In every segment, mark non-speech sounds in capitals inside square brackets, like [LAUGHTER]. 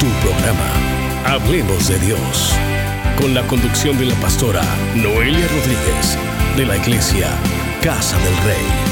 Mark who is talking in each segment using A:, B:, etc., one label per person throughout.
A: Tu programa, Hablemos de Dios, con la conducción de la pastora Noelia Rodríguez, de la iglesia Casa del Rey.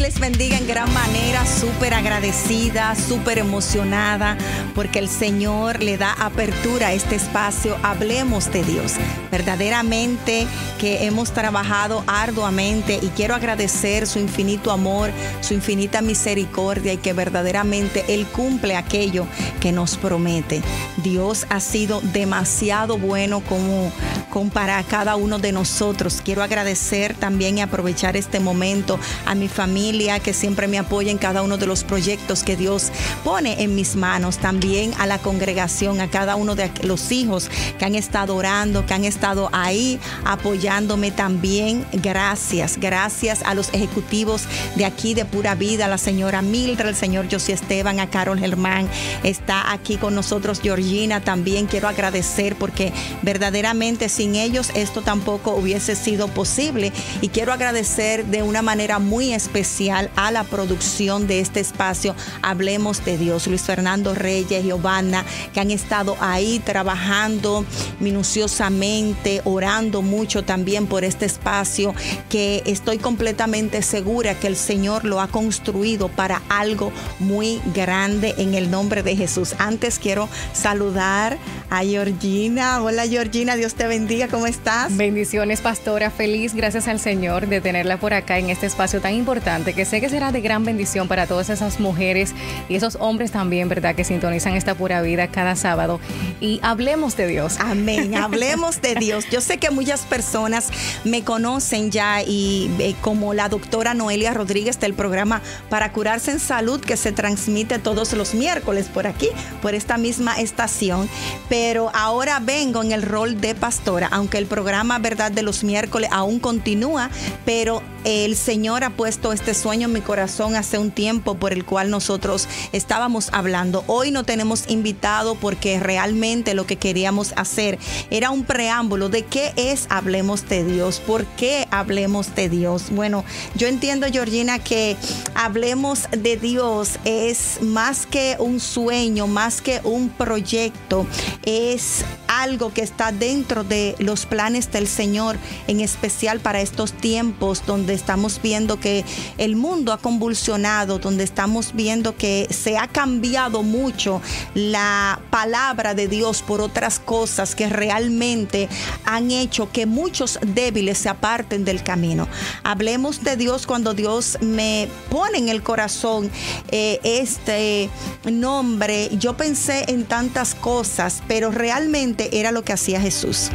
B: Les bendiga en gran manera, súper agradecida, súper emocionada, porque el Señor le da apertura a este espacio. Hablemos de Dios. Verdaderamente que hemos trabajado arduamente y quiero agradecer su infinito amor, su infinita misericordia y que verdaderamente Él cumple aquello que nos promete. Dios ha sido demasiado bueno como, para cada uno de nosotros. Quiero agradecer también y aprovechar este momento a mi familia que siempre me apoya en cada uno de los proyectos que Dios pone en mis manos. También a la congregación, a cada uno de los hijos que han estado orando, que han estado ahí apoyándome también. Gracias, gracias a los ejecutivos de aquí de Pura Vida, a la señora Mildred, el señor José Esteban, a Carol Germán. Está aquí con nosotros Georgina también. Quiero agradecer porque verdaderamente sin ellos esto tampoco hubiese sido posible. Y quiero agradecer de una manera muy especial a la producción de este espacio Hablemos de Dios. Luis Fernando Reyes, Giovanna, que han estado ahí trabajando minuciosamente, orando mucho también por este espacio, que estoy completamente segura que el Señor lo ha construido para algo muy grande en el nombre de Jesús. Antes quiero saludar a Georgina. Hola Georgina, Dios te bendiga, ¿cómo estás?
C: Bendiciones, pastora, feliz, gracias al Señor de tenerla por acá en este espacio tan importante que sé que será de gran bendición para todas esas mujeres y esos hombres también, ¿verdad? Que sintonizan esta pura vida cada sábado. Y hablemos de Dios.
B: Amén, [LAUGHS] hablemos de Dios. Yo sé que muchas personas me conocen ya y eh, como la doctora Noelia Rodríguez del programa Para Curarse en Salud que se transmite todos los miércoles por aquí, por esta misma estación. Pero ahora vengo en el rol de pastora, aunque el programa, ¿verdad?, de los miércoles aún continúa, pero el Señor ha puesto este sueño en mi corazón hace un tiempo por el cual nosotros estábamos hablando. Hoy no tenemos invitado porque realmente lo que queríamos hacer era un preámbulo de qué es Hablemos de Dios, por qué Hablemos de Dios. Bueno, yo entiendo, Georgina, que Hablemos de Dios es más que un sueño, más que un proyecto, es algo que está dentro de los planes del Señor, en especial para estos tiempos donde estamos viendo que el mundo ha convulsionado, donde estamos viendo que se ha cambiado mucho la palabra de Dios por otras cosas que realmente han hecho que muchos débiles se aparten del camino. Hablemos de Dios cuando Dios me pone en el corazón eh, este nombre. Yo pensé en tantas cosas, pero realmente era lo que hacía Jesús.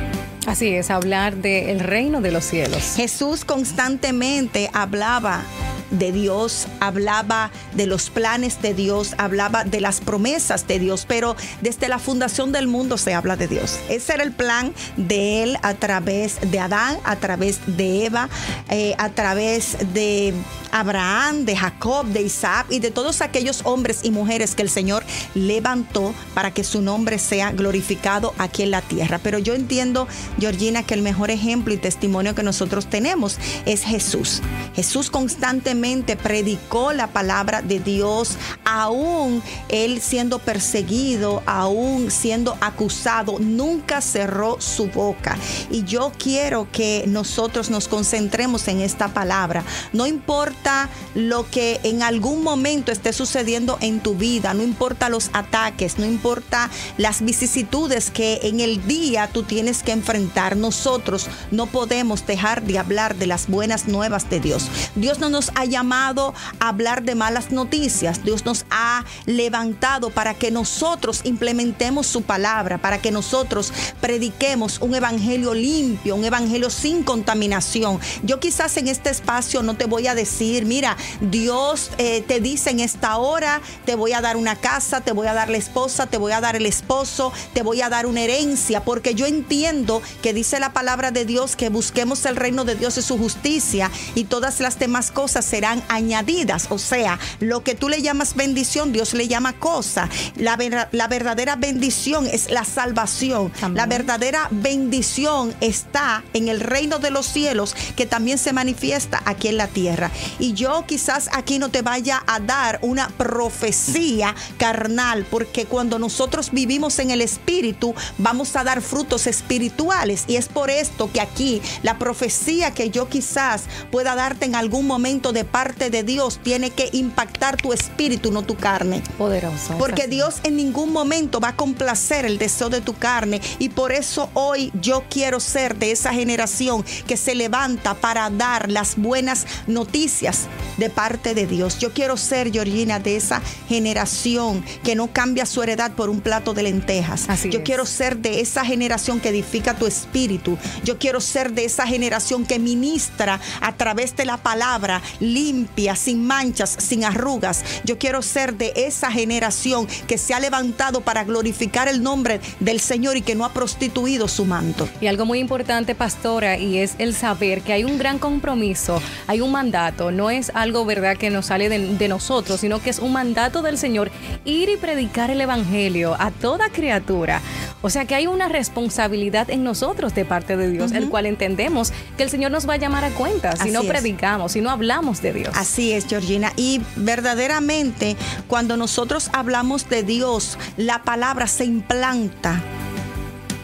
C: Así es, hablar del reino de los cielos.
B: Jesús constantemente hablaba de Dios, hablaba de los planes de Dios, hablaba de las promesas de Dios, pero desde la fundación del mundo se habla de Dios. Ese era el plan de Él a través de Adán, a través de Eva, eh, a través de Abraham, de Jacob, de Isaac y de todos aquellos hombres y mujeres que el Señor levantó para que su nombre sea glorificado aquí en la tierra. Pero yo entiendo, Georgina, que el mejor ejemplo y testimonio que nosotros tenemos es Jesús. Jesús constantemente predicó la palabra de Dios, aún él siendo perseguido, aún siendo acusado, nunca cerró su boca. Y yo quiero que nosotros nos concentremos en esta palabra. No importa lo que en algún momento esté sucediendo en tu vida, no importa los ataques, no importa las vicisitudes que en el día tú tienes que enfrentar, nosotros no podemos dejar de hablar de las buenas nuevas de Dios. Dios no nos ha llamado a hablar de malas noticias, Dios nos ha levantado para que nosotros implementemos su palabra, para que nosotros prediquemos un evangelio limpio, un evangelio sin contaminación. Yo quizás en este espacio no te voy a decir mira, Dios eh, te dice en esta hora, te voy a dar una casa, te voy a dar la esposa, te voy a dar el esposo, te voy a dar una herencia, porque yo entiendo que dice la palabra de Dios que busquemos el reino de Dios y su justicia y todas las demás cosas serán añadidas. O sea, lo que tú le llamas bendición, Dios le llama cosa. La, la verdadera bendición es la salvación. La verdadera bendición está en el reino de los cielos que también se manifiesta aquí en la tierra. Y yo quizás aquí no te vaya a dar una profecía carnal, porque cuando nosotros vivimos en el Espíritu, vamos a dar frutos espirituales. Y es por esto que aquí la profecía que yo quizás pueda darte en algún momento de parte de Dios tiene que impactar tu espíritu, no tu carne.
C: Poderoso.
B: Porque Dios en ningún momento va a complacer el deseo de tu carne. Y por eso hoy yo quiero ser de esa generación que se levanta para dar las buenas noticias de parte de Dios. Yo quiero ser, Georgina, de esa generación que no cambia su heredad por un plato de lentejas. yo quiero ser de esa generación que edifica tu espíritu. Yo quiero ser de esa generación que ministra a través de la palabra limpia, sin manchas, sin arrugas. Yo quiero ser de esa generación que se ha levantado para glorificar el nombre del Señor y que no ha prostituido su manto.
C: Y algo muy importante, pastora, y es el saber que hay un gran compromiso, hay un mandato, no es algo, ¿verdad?, que nos sale de, nosotros, sino que es un mandato del Señor ir y predicar el Evangelio a toda criatura. O sea que hay una responsabilidad en nosotros de parte de Dios, el cual entendemos que el Señor nos va a llamar a cuenta si no predicamos, si no hablamos de Dios.
B: Así es, Georgina. Y verdaderamente, cuando nosotros hablamos de Dios, la palabra se implanta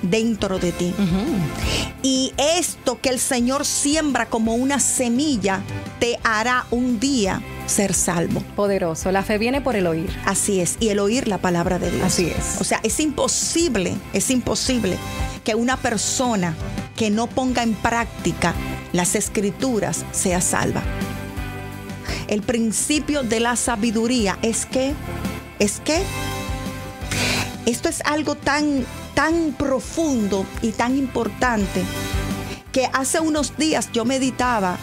B: dentro de ti. Y esto que el Señor siembra como una semilla te hará un día ser salvo.
C: Poderoso. La fe viene por el oír.
B: Así es. Y el oír la palabra de Dios.
C: Así es.
B: O sea, es imposible, es imposible que una persona que no ponga en práctica las escrituras sea salva. El principio de la sabiduría es que, es que, esto es algo tan tan profundo y tan importante que hace unos días yo meditaba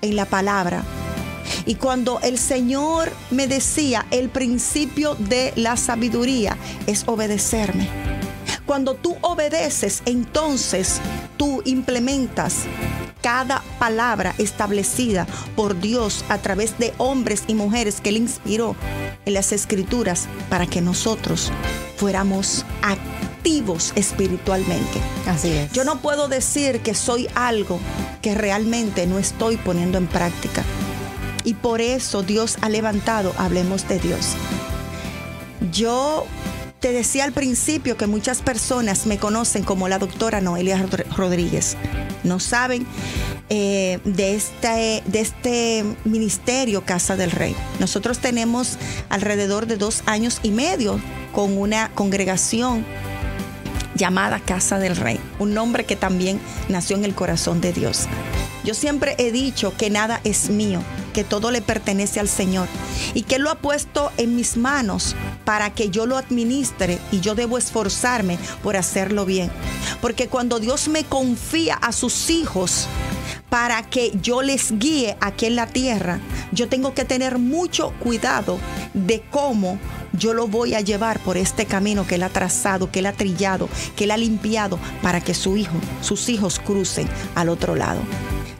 B: en la palabra. Y cuando el Señor me decía, el principio de la sabiduría es obedecerme. Cuando tú obedeces, entonces tú implementas cada palabra establecida por Dios a través de hombres y mujeres que Él inspiró en las escrituras para que nosotros fuéramos activos espiritualmente.
C: Así es.
B: Yo no puedo decir que soy algo que realmente no estoy poniendo en práctica. Y por eso Dios ha levantado, hablemos de Dios. Yo te decía al principio que muchas personas me conocen como la doctora Noelia Rodríguez. No saben eh, de, este, de este ministerio Casa del Rey. Nosotros tenemos alrededor de dos años y medio con una congregación llamada Casa del Rey, un nombre que también nació en el corazón de Dios. Yo siempre he dicho que nada es mío, que todo le pertenece al Señor y que lo ha puesto en mis manos para que yo lo administre y yo debo esforzarme por hacerlo bien. Porque cuando Dios me confía a sus hijos, para que yo les guíe aquí en la tierra, yo tengo que tener mucho cuidado de cómo yo lo voy a llevar por este camino que Él ha trazado, que Él ha trillado, que Él ha limpiado para que su hijo, sus hijos crucen al otro lado.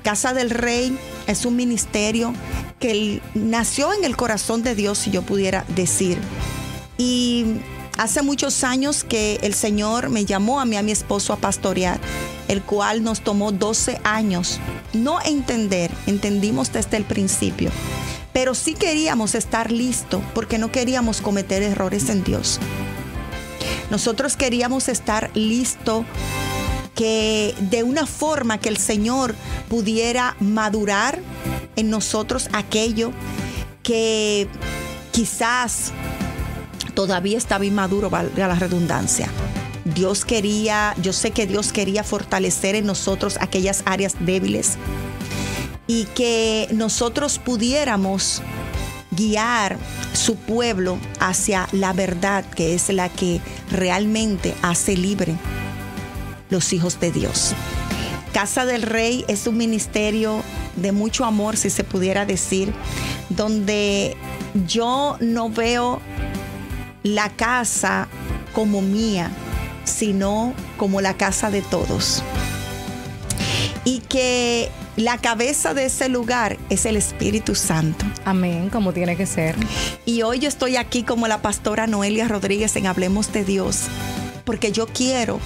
B: Casa del Rey es un ministerio que nació en el corazón de Dios, si yo pudiera decir. Y hace muchos años que el Señor me llamó a mí, a mi esposo, a pastorear, el cual nos tomó 12 años. No entender, entendimos desde el principio pero sí queríamos estar listos porque no queríamos cometer errores en Dios. Nosotros queríamos estar listos que de una forma que el Señor pudiera madurar en nosotros aquello que quizás todavía estaba inmaduro, valga la redundancia. Dios quería, yo sé que Dios quería fortalecer en nosotros aquellas áreas débiles y que nosotros pudiéramos guiar su pueblo hacia la verdad que es la que realmente hace libre los hijos de Dios. Casa del Rey es un ministerio de mucho amor, si se pudiera decir, donde yo no veo la casa como mía, sino como la casa de todos. Y que La cabeza de ese lugar es el Espíritu Santo.
C: Amén, como tiene que ser.
B: Y hoy yo estoy aquí como la pastora Noelia Rodríguez en Hablemos de Dios, porque yo quiero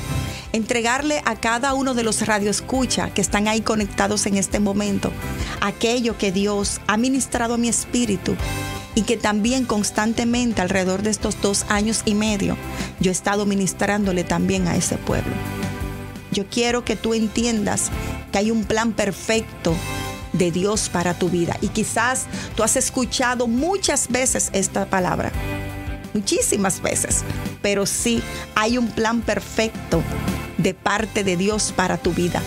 B: entregarle a cada uno de los radioescucha que están ahí conectados en este momento aquello que Dios ha ministrado a mi espíritu y que también constantemente alrededor de estos dos años y medio yo he estado ministrándole también a ese pueblo. Yo quiero que tú entiendas que hay un plan perfecto de Dios para tu vida y quizás tú has escuchado muchas veces esta palabra, muchísimas veces, pero sí hay un plan perfecto de parte de Dios para tu vida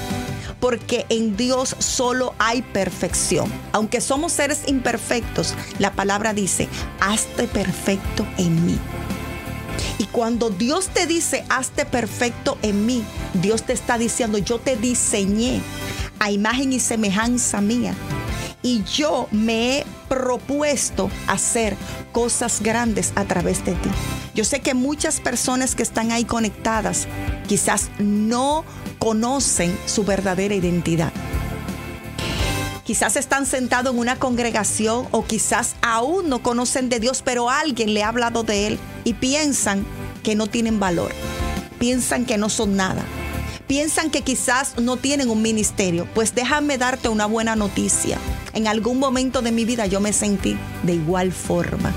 B: porque en Dios solo hay perfección. Aunque somos seres imperfectos, la palabra dice, hazte perfecto en mí. Y cuando Dios te dice, hazte perfecto en mí, Dios te está diciendo, yo te diseñé a imagen y semejanza mía. Y yo me he propuesto hacer cosas grandes a través de ti. Yo sé que muchas personas que están ahí conectadas quizás no conocen su verdadera identidad. Quizás están sentados en una congregación o quizás aún no conocen de Dios, pero alguien le ha hablado de Él y piensan que no tienen valor, piensan que no son nada, piensan que quizás no tienen un ministerio. Pues déjame darte una buena noticia. En algún momento de mi vida yo me sentí de igual forma.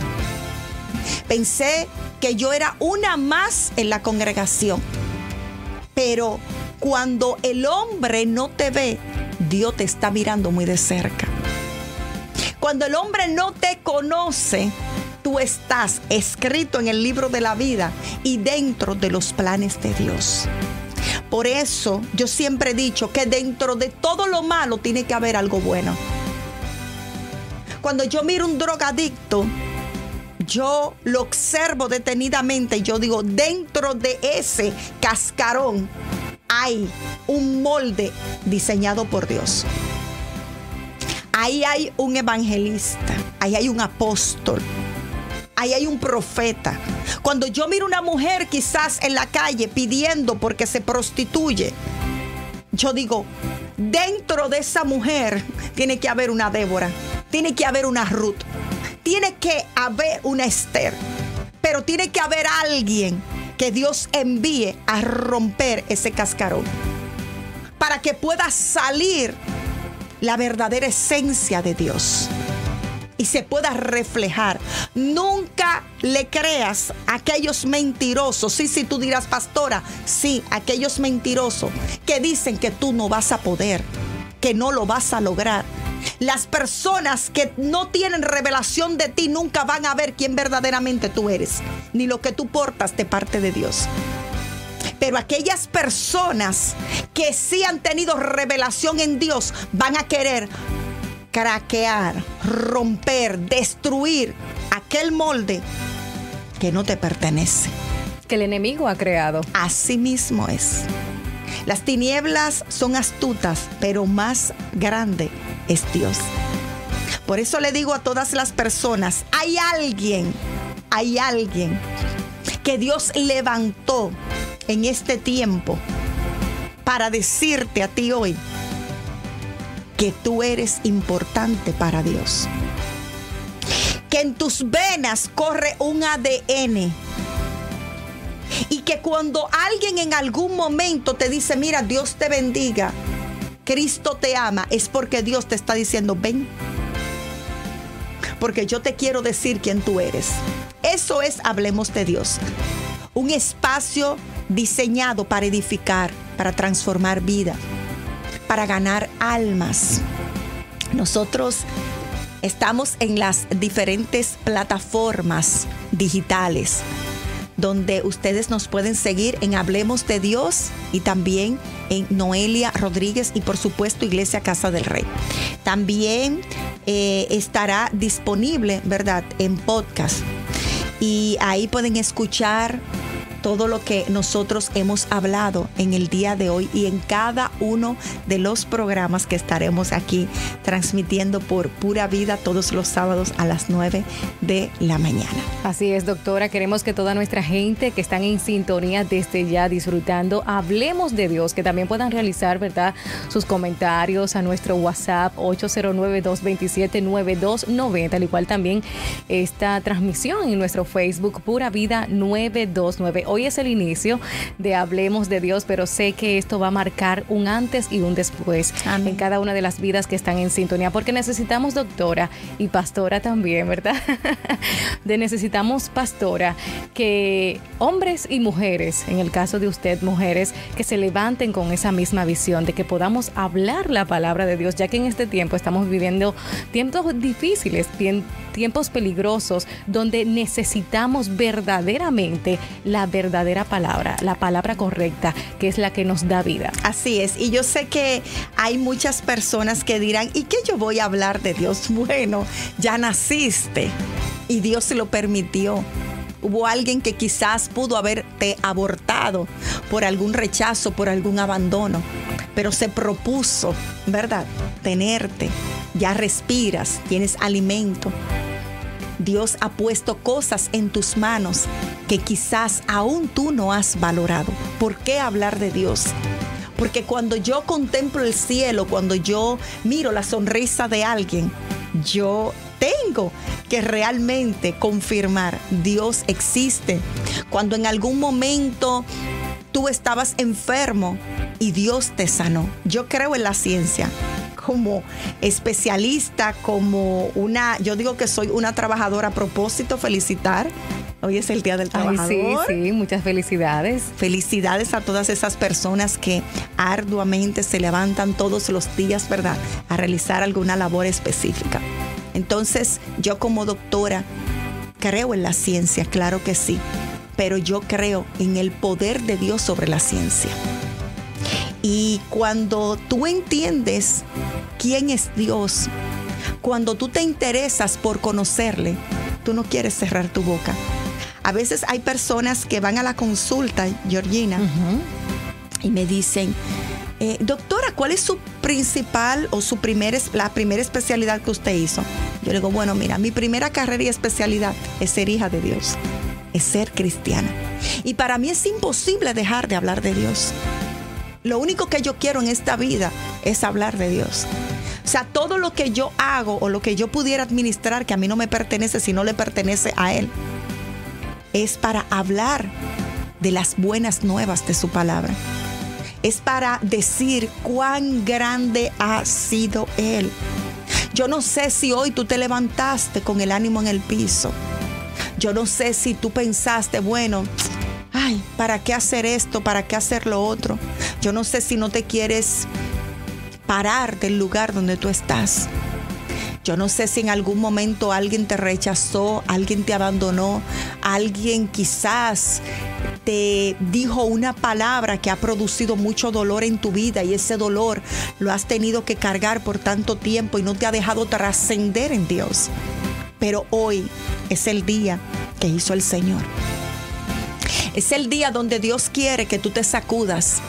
B: Pensé que yo era una más en la congregación, pero cuando el hombre no te ve, Dios te está mirando muy de cerca. Cuando el hombre no te conoce, tú estás escrito en el libro de la vida y dentro de los planes de Dios. Por eso yo siempre he dicho que dentro de todo lo malo tiene que haber algo bueno. Cuando yo miro un drogadicto, yo lo observo detenidamente y yo digo, dentro de ese cascarón hay un molde diseñado por Dios. Ahí hay un evangelista, ahí hay un apóstol, ahí hay un profeta. Cuando yo miro una mujer quizás en la calle pidiendo porque se prostituye, yo digo, dentro de esa mujer tiene que haber una Débora, tiene que haber una Ruth, tiene que haber una Esther, pero tiene que haber alguien que Dios envíe a romper ese cascarón para que pueda salir la verdadera esencia de Dios y se pueda reflejar. Nunca le creas a aquellos mentirosos. Sí, sí, tú dirás, pastora, sí, aquellos mentirosos que dicen que tú no vas a poder, que no lo vas a lograr. Las personas que no tienen revelación de ti nunca van a ver quién verdaderamente tú eres, ni lo que tú portas de parte de Dios. Pero aquellas personas que sí han tenido revelación en Dios van a querer craquear, romper, destruir aquel molde que no te pertenece.
C: Que el enemigo ha creado.
B: Así mismo es. Las tinieblas son astutas, pero más grande es Dios. Por eso le digo a todas las personas, hay alguien, hay alguien que Dios levantó en este tiempo para decirte a ti hoy, que tú eres importante para Dios. Que en tus venas corre un ADN. Y que cuando alguien en algún momento te dice, mira, Dios te bendiga, Cristo te ama, es porque Dios te está diciendo, ven. Porque yo te quiero decir quién tú eres. Eso es Hablemos de Dios. Un espacio diseñado para edificar, para transformar vida para ganar almas. Nosotros estamos en las diferentes plataformas digitales donde ustedes nos pueden seguir en Hablemos de Dios y también en Noelia Rodríguez y por supuesto Iglesia Casa del Rey. También eh, estará disponible, ¿verdad?, en podcast. Y ahí pueden escuchar todo lo que nosotros hemos hablado en el día de hoy y en cada uno de los programas que estaremos aquí transmitiendo por pura vida todos los sábados a las 9 de la mañana.
C: Así es, doctora. Queremos que toda nuestra gente que están en sintonía desde ya disfrutando, hablemos de Dios, que también puedan realizar, ¿verdad?, sus comentarios a nuestro WhatsApp 809-227-9290, al igual también esta transmisión en nuestro Facebook Pura Vida 929 hoy es el inicio de Hablemos de Dios, pero sé que esto va a marcar un antes y un después en cada una de las vidas que están en sintonía, porque necesitamos doctora y pastora también, ¿verdad? [LAUGHS] de necesitamos pastora que hombres y mujeres, en el caso de usted, mujeres, que se levanten con esa misma visión de que podamos hablar la palabra de Dios, ya que en este tiempo estamos viviendo tiempos difíciles, tiempos peligrosos, donde necesitamos verdaderamente la verdad verdadera palabra, la palabra correcta, que es la que nos da vida.
B: Así es, y yo sé que hay muchas personas que dirán, ¿y qué yo voy a hablar de Dios? [LAUGHS] Bueno, ya naciste y Dios se lo permitió. Hubo alguien que quizás pudo haberte abortado por algún rechazo, por algún abandono, pero se propuso, ¿verdad? Tenerte. Ya respiras, tienes alimento, Dios ha puesto cosas en tus manos que quizás aún tú no has valorado. ¿Por qué hablar de Dios? Porque cuando yo contemplo el cielo, cuando yo miro la sonrisa de alguien, yo tengo que realmente confirmar, Dios existe. Cuando en algún momento tú estabas enfermo y Dios te sanó. Yo creo en la ciencia como especialista, como una, yo digo que soy una trabajadora a propósito, felicitar. Hoy es el Día del Trabajador.
C: sí, sí, muchas felicidades.
B: Felicidades a todas esas personas que arduamente se levantan todos los días, ¿verdad? A realizar alguna labor específica. Entonces, yo como doctora creo en la ciencia, claro que sí, pero yo creo en el poder de Dios sobre la ciencia. Y cuando tú entiendes quién es Dios, cuando tú te interesas por conocerle, tú no quieres cerrar tu boca. A veces hay personas que van a la consulta, Georgina, y me dicen, eh, doctora, ¿cuál es su principal o su primer, la primera especialidad que usted hizo? Yo le digo, bueno, mira, mi primera carrera y especialidad es ser hija de Dios, es ser cristiana. Y para mí es imposible dejar de hablar de Dios. Lo único que yo quiero en esta vida es hablar de Dios. O sea, todo lo que yo hago o lo que yo pudiera administrar que a mí no me pertenece si no le pertenece a Él, es para hablar de las buenas nuevas de su palabra. Es para decir cuán grande ha sido Él. Yo no sé si hoy tú te levantaste con el ánimo en el piso. Yo no sé si tú pensaste, bueno, ay, ¿para qué hacer esto? ¿Para qué hacer lo otro? Yo no sé si no te quieres parar del lugar donde tú estás. Yo no sé si en algún momento alguien te rechazó, alguien te abandonó, alguien quizás te dijo una palabra que ha producido mucho dolor en tu vida y ese dolor lo has tenido que cargar por tanto tiempo y no te ha dejado trascender en Dios. Pero hoy es el día que hizo el Señor. Es el día donde Dios quiere que tú te sacudas.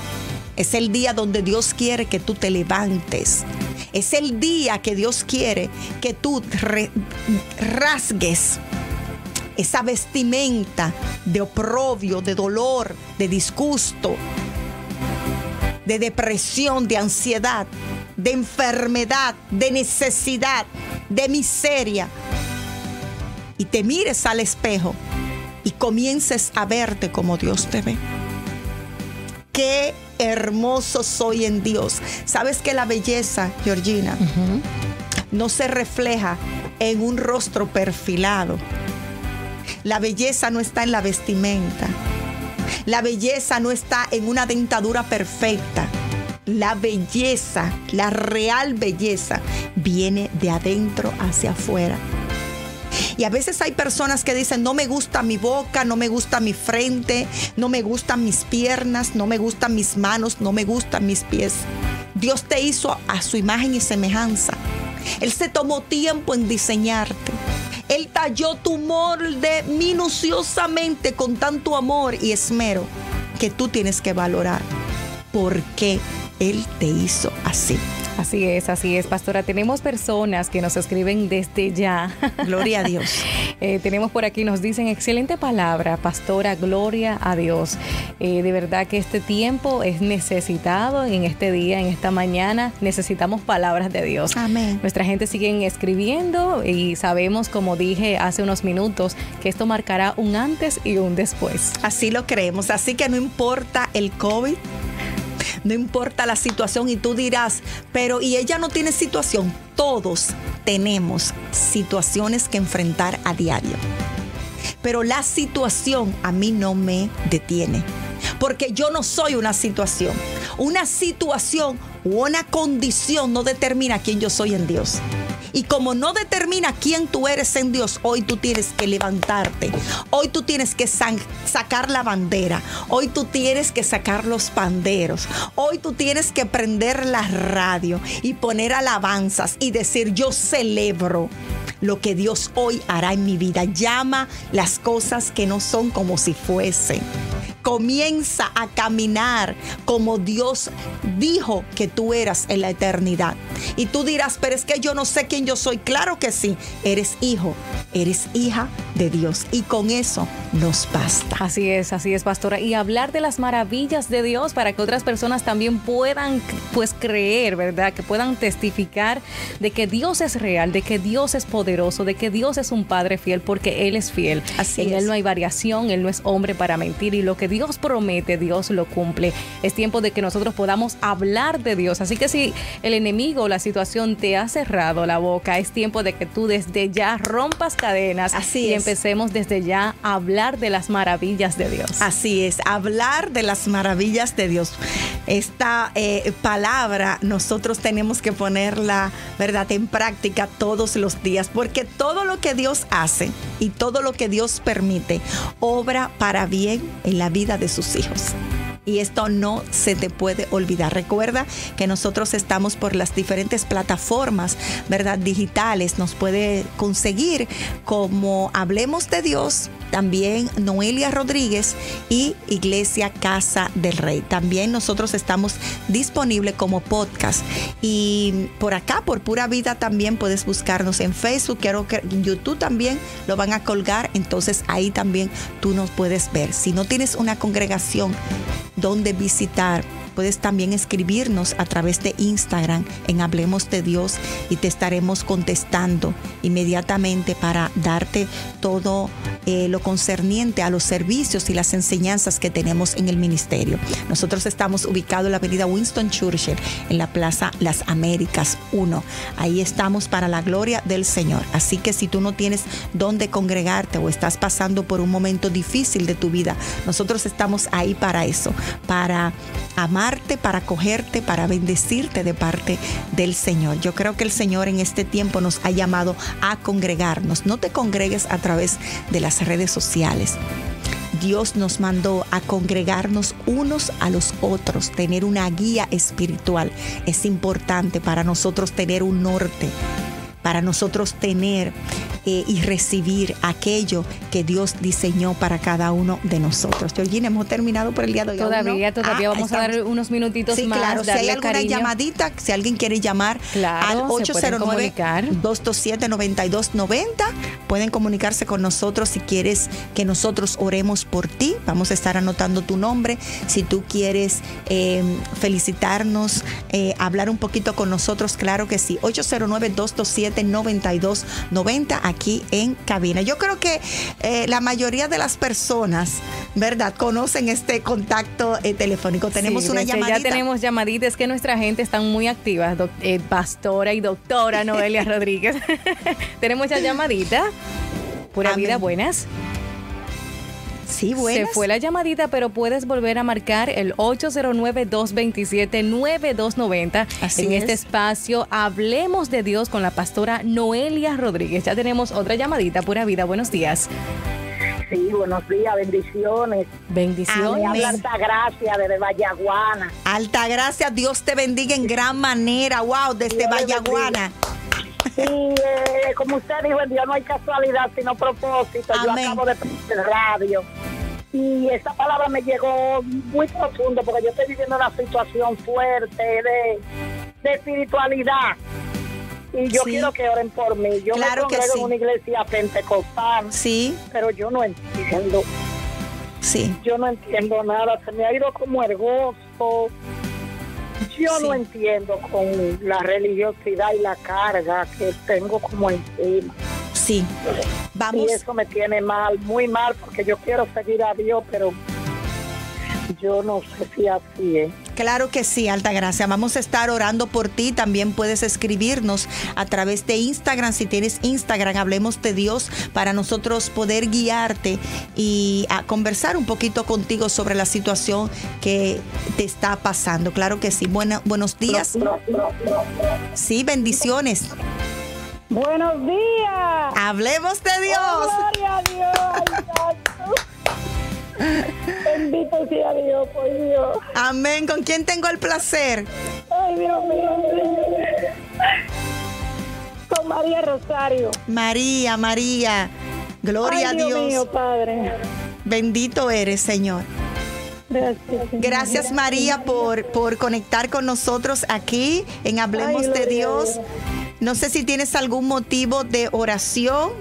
B: Es el día donde Dios quiere que tú te levantes. Es el día que Dios quiere que tú rasgues esa vestimenta de oprobio, de dolor, de disgusto, de depresión, de ansiedad, de enfermedad, de necesidad, de miseria. Y te mires al espejo y comiences a verte como Dios te ve. Qué hermoso soy en Dios. Sabes que la belleza, Georgina, no se refleja en un rostro perfilado. La belleza no está en la vestimenta. La belleza no está en una dentadura perfecta. La belleza, la real belleza, viene de adentro hacia afuera. Y a veces hay personas que dicen, no me gusta mi boca, no me gusta mi frente, no me gustan mis piernas, no me gustan mis manos, no me gustan mis pies. Dios te hizo a su imagen y semejanza. Él se tomó tiempo en diseñarte. Él talló tu molde minuciosamente con tanto amor y esmero que tú tienes que valorar por qué Él te hizo así.
C: Así es, así es, pastora. Tenemos personas que nos escriben desde ya. [LAUGHS]
B: Gloria a Dios.
C: Eh, tenemos por aquí, nos dicen, excelente palabra, pastora, gloria a Dios. Eh, de verdad que este tiempo es necesitado en este día, en esta mañana. Necesitamos palabras de Dios.
B: Amén.
C: Nuestra gente sigue escribiendo y sabemos, como dije hace unos minutos, que esto marcará un antes y un después.
B: Así lo creemos. Así que no importa el COVID no importa la situación y tú dirás, pero y ella no tiene situación. Todos tenemos situaciones que enfrentar a diario. Pero la situación a mí no me detiene. Porque yo no soy una situación. Una situación o una condición no determina quién yo soy en Dios. Y como no determina quién tú eres en Dios, hoy tú tienes que levantarte. Hoy tú tienes que sacar la bandera. Hoy tú tienes que sacar los panderos. Hoy tú tienes que prender la radio y poner alabanzas y decir, yo celebro lo que Dios hoy hará en mi vida. Llama las cosas que no son como si fuesen comienza a caminar como Dios dijo que tú eras en la eternidad. Y tú dirás, pero es que yo no sé quién yo soy. Claro que sí, eres hijo, eres hija de Dios. Y con eso nos basta.
C: Así es, así es, pastora. Y hablar de las maravillas de Dios para que otras personas también puedan pues creer, ¿verdad? Que puedan testificar de que Dios es real, de que Dios es poderoso, de que Dios es un Padre fiel, porque Él es fiel.
B: Así
C: en Él no hay variación, Él no es hombre para mentir. Y lo que Dios promete, Dios lo cumple. Es tiempo de que nosotros podamos hablar de Dios. Así que si el enemigo o la situación te ha cerrado la boca, es tiempo de que tú desde ya rompas cadenas
B: Así
C: y empecemos desde ya a hablar de las maravillas de Dios.
B: Así es, hablar de las maravillas de Dios. Esta eh, palabra nosotros tenemos que ponerla, ¿verdad?, en práctica todos los días, porque todo lo que Dios hace y todo lo que Dios permite obra para bien en la vida de sus hijos y esto no se te puede olvidar. Recuerda que nosotros estamos por las diferentes plataformas, ¿verdad? Digitales. Nos puede conseguir como Hablemos de Dios, también Noelia Rodríguez y Iglesia Casa del Rey. También nosotros estamos disponibles como podcast. Y por acá, por Pura Vida, también puedes buscarnos en Facebook. En YouTube también lo van a colgar. Entonces ahí también tú nos puedes ver. Si no tienes una congregación, donde visitar. Puedes también escribirnos a través de Instagram en Hablemos de Dios y te estaremos contestando inmediatamente para darte todo eh, lo concerniente a los servicios y las enseñanzas que tenemos en el ministerio. Nosotros estamos ubicados en la avenida Winston Churchill, en la Plaza Las Américas 1. Ahí estamos para la gloria del Señor. Así que si tú no tienes dónde congregarte o estás pasando por un momento difícil de tu vida, nosotros estamos ahí para eso, para para acogerte, para bendecirte de parte del Señor. Yo creo que el Señor en este tiempo nos ha llamado a congregarnos. No te congregues a través de las redes sociales. Dios nos mandó a congregarnos unos a los otros, tener una guía espiritual. Es importante para nosotros tener un norte, para nosotros tener eh, y recibir aquello que Dios diseñó para cada uno de nosotros. Georgina, hemos terminado por el día de hoy.
C: Todavía, todavía ah, vamos a dar unos minutitos
B: sí,
C: más.
B: Claro, si hay alguna llamadita, si alguien quiere llamar al 809-227-9290, pueden comunicarse con nosotros si quieres que nosotros oremos por ti. Vamos a estar anotando tu nombre. Si tú quieres eh, felicitarnos, eh, hablar un poquito con nosotros, claro que sí. 809-227-9290 aquí en cabina. Yo creo que eh, la mayoría de las personas, ¿verdad?, conocen este contacto eh, telefónico. Tenemos una llamadita.
C: Ya tenemos llamaditas, es que nuestra gente está muy activa, eh, pastora y doctora Noelia [LAUGHS] Rodríguez. [LAUGHS] tenemos ya llamadita. Pura vida, buenas.
B: Sí,
C: Se fue la llamadita, pero puedes volver a marcar el 809-227-9290. en este espacio Hablemos de Dios con la pastora Noelia Rodríguez. Ya tenemos otra llamadita, pura vida. Buenos días.
D: Sí, buenos días, bendiciones.
C: Bendiciones.
D: Alta Altagracia desde Vallaguana.
B: Altagracia, Dios te bendiga en gran manera. Wow, desde Vallaguana.
D: Y eh, como usted dijo, en Dios no hay casualidad, sino propósito.
B: Amén.
D: Yo acabo de el radio. Y esa palabra me llegó muy profundo porque yo estoy viviendo una situación fuerte de, de espiritualidad. Y yo
B: Sí.
D: quiero que oren por mí. Yo
B: Claro
D: me congrego
B: sí.
D: en una iglesia pentecostal,
B: Sí,
D: pero yo no entiendo.
B: sí.
D: Yo no entiendo nada. Se me ha ido como el gozo. Yo
B: Sí.
D: no entiendo con la religiosidad y la carga que tengo como encima.
B: Sí. Vamos.
D: Y eso me tiene mal, muy mal, porque yo quiero seguir a Dios, pero yo no sé si así es.
B: Claro que sí, Alta Gracia. Vamos a estar orando por ti. También puedes escribirnos a través de Instagram. Si tienes Instagram, hablemos de Dios para nosotros poder guiarte y a conversar un poquito contigo sobre la situación que te está pasando. Claro que sí. Buena- buenos días. Sí, bendiciones.
D: Buenos días.
B: Hablemos de Dios.
D: Gloria a Dios. Bendito sea Dios, por Dios.
B: Amén. ¿Con quién tengo el placer?
D: Ay, Dios mío. Con María Rosario.
B: María, María. Gloria
D: Ay,
B: a
D: Dios.
B: Dios.
D: mío, Padre.
B: Bendito eres, Señor.
D: Gracias.
B: Gracias María por, por conectar con nosotros aquí en Hablemos
D: Ay,
B: de Dios.
D: Dios.
B: No sé si tienes algún motivo de oración.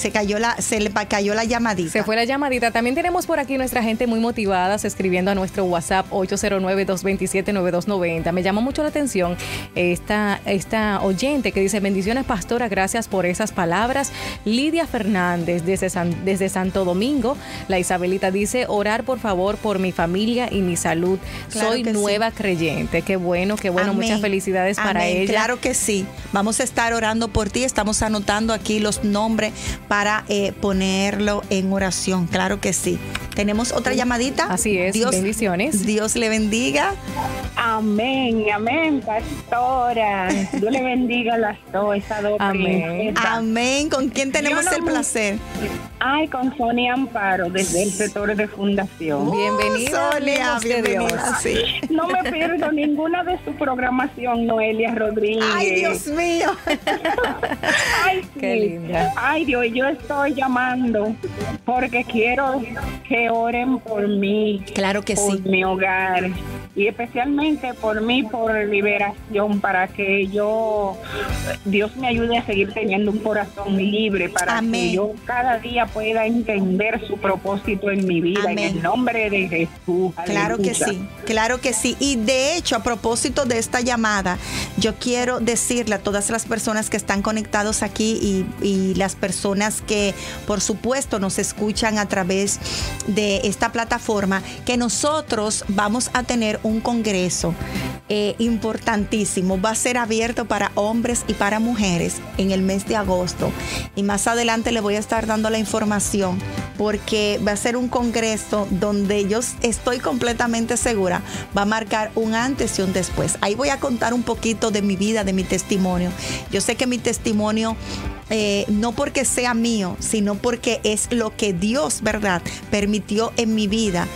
B: Se cayó la, se le cayó la llamadita.
C: Se fue la llamadita. También tenemos por aquí nuestra gente muy motivadas escribiendo a nuestro WhatsApp 809-227-9290. Me llama mucho la atención esta, esta oyente que dice, bendiciones pastora, gracias por esas palabras. Lidia Fernández desde, San- desde Santo Domingo, la Isabelita dice, orar por favor por mi familia y mi salud.
B: Claro
C: Soy
B: sí.
C: nueva creyente. Qué bueno, qué bueno.
B: Amén.
C: Muchas felicidades para ella.
B: Claro que sí. Vamos a estar orando por ti. Estamos anotando aquí los nombres para eh, ponerlo en oración. Claro que sí. Tenemos otra llamadita.
C: Así es. Bendiciones.
B: Dios le bendiga.
E: Amén, amén, pastora. Dios le bendiga a las dos, esas dos
C: Amén.
B: Amén. ¿Con quién tenemos
E: no
B: el placer?
E: Ay, con Sonia Amparo, desde el sector de fundación.
C: Bienvenida,
B: Oh, Sonia, bienvenida.
C: Dios.
B: Sí.
E: No me pierdo ninguna de su programación, Noelia Rodríguez.
B: Ay, Dios mío. [LAUGHS]
E: Ay, sí.
C: Qué linda.
E: Ay, Dios, yo estoy llamando porque quiero que oren por mí.
B: Claro que
E: por
B: sí.
E: mi hogar y especialmente por mí por liberación para que yo Dios me ayude a seguir teniendo un corazón libre para
B: Amén.
E: que yo cada día pueda entender su propósito en mi vida
B: Amén.
E: en el nombre de Jesús
B: Claro que sí, claro que sí. Y de hecho, a propósito de esta llamada, yo quiero decirle a todas las personas que están conectados aquí y, y las personas que, por supuesto, nos escuchan a través de esta plataforma, que nosotros vamos a tener un congreso eh, importantísimo. Va a ser abierto para hombres y para mujeres en el mes de agosto. Y más adelante le voy a estar dando la información porque va a ser un congreso donde yo estoy completamente segura va a marcar un antes y un después. Ahí voy a contar un poquito de mi vida, de mi testimonio. Yo sé que mi testimonio eh, no porque sea mío, sino porque es lo que Dios, ¿verdad?, permitió en mi vida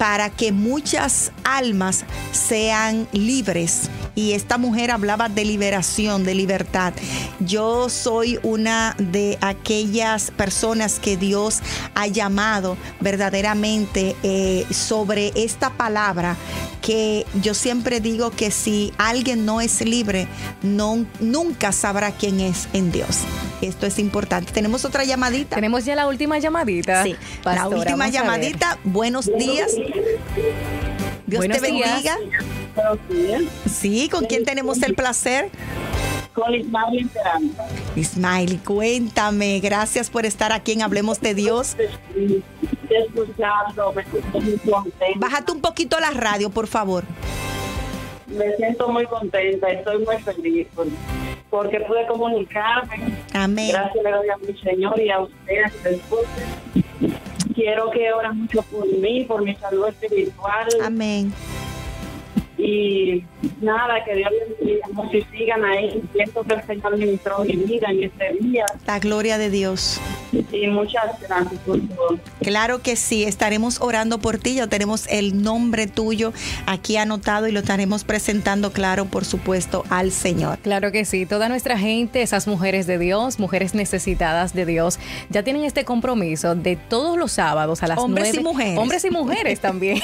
B: para que muchas almas sean libres. Y esta mujer hablaba de liberación, de libertad. Yo soy una de aquellas personas que Dios ha llamado verdaderamente eh, sobre esta palabra que yo siempre digo que si alguien no es libre, no, nunca sabrá quién es en Dios. Esto es importante. Tenemos otra llamadita.
C: Tenemos ya la última llamadita.
B: Sí, la última llamadita. Buenos días. Dios
C: Buenos
B: te
C: días.
B: bendiga.
E: Buenos días.
B: Sí, ¿con quién tenemos el placer?
E: Con Ismael Esperanza.
B: Ismael, cuéntame. Gracias por estar aquí en Hablemos de Dios.
E: escuchando, me siento muy contenta.
B: Bájate un poquito la radio, por favor.
E: Me siento muy contenta, estoy muy feliz porque pude comunicarme.
B: Amén.
E: Gracias le doy a mi Señor y a ustedes. Quiero que oren mucho por mí, por mi salud espiritual.
B: Amén.
E: Y nada, que Dios les bendiga mucho y sigan ahí. Siento que el Señor ministró mi vida en este día.
B: La gloria de Dios. [LAUGHS]
E: Sí, muchas gracias por todo.
B: Claro que sí, estaremos orando por ti, ya tenemos el nombre tuyo aquí anotado y lo estaremos presentando, claro, por supuesto, al Señor.
C: Claro que sí, toda nuestra gente, esas mujeres de Dios, mujeres necesitadas de Dios, ya tienen este compromiso de todos los sábados a las
B: Hombres y mujeres.
C: Hombres y mujeres [LAUGHS] también.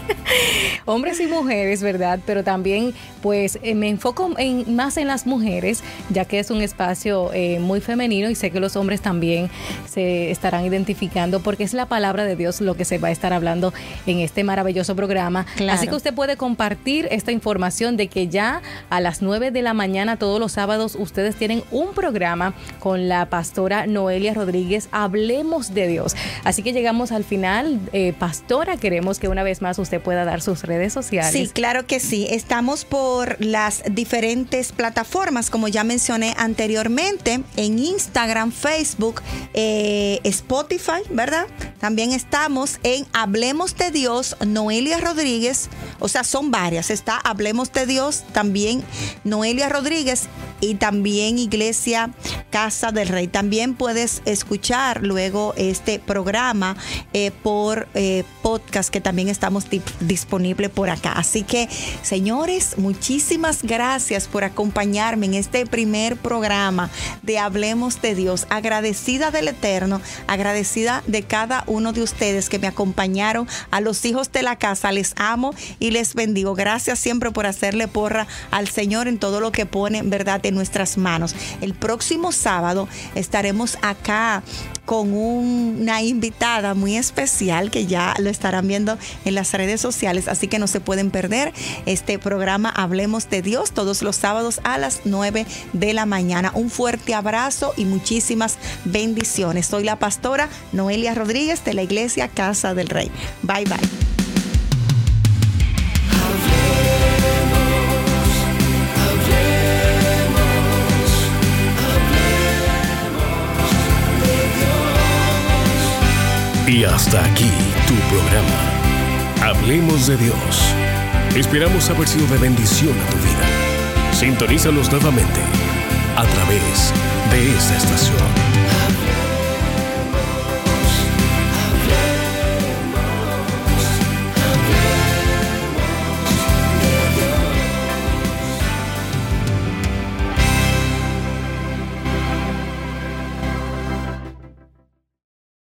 C: [LAUGHS] Hombres y mujeres, ¿verdad? Pero también, pues, eh, me enfoco en, más en las mujeres, ya que es un espacio eh, muy femenino y sé que los hombres también se estarán identificando porque es la palabra de Dios lo que se va a estar hablando en este maravilloso programa.
B: Claro.
C: Así que usted puede compartir esta información de que ya a las 9 de la mañana todos los sábados ustedes tienen un programa con la pastora Noelia Rodríguez, Hablemos de Dios. Así que llegamos al final. Eh, pastora, queremos que una vez más usted pueda dar sus redes sociales.
B: Sí, claro que sí. Estamos por las diferentes plataformas, como ya mencioné anteriormente, en Instagram, Facebook, eh, Spotify, ¿verdad? También estamos en Hablemos de Dios, Noelia Rodríguez. O sea, son varias. Está Hablemos de Dios, también Noelia Rodríguez y también Iglesia Casa del Rey. También puedes escuchar luego este programa eh, por eh, podcast que también estamos disponible por acá. Así que, señores, muchísimas gracias por acompañarme en este primer programa de Hablemos de Dios. Del Eterno, agradecida de cada uno de ustedes que me acompañaron, a los hijos de la casa, les amo y les bendigo. Gracias siempre por hacerle porra al Señor en todo lo que pone, ¿verdad?, en nuestras manos. El próximo sábado estaremos acá con un- una invitada muy especial que ya lo estarán viendo en las redes sociales, así que no se pueden perder este programa Hablemos de Dios todos los sábados a las 9 de la mañana. Un fuerte abrazo y muchísimas bendiciones. Soy la pastora Noelia Rodríguez de la Iglesia Casa del Rey. Bye bye.
A: Y hasta aquí tu programa. Hablemos de Dios. Esperamos haber sido de bendición a tu vida. Sintonízanos nuevamente a través de esta estación.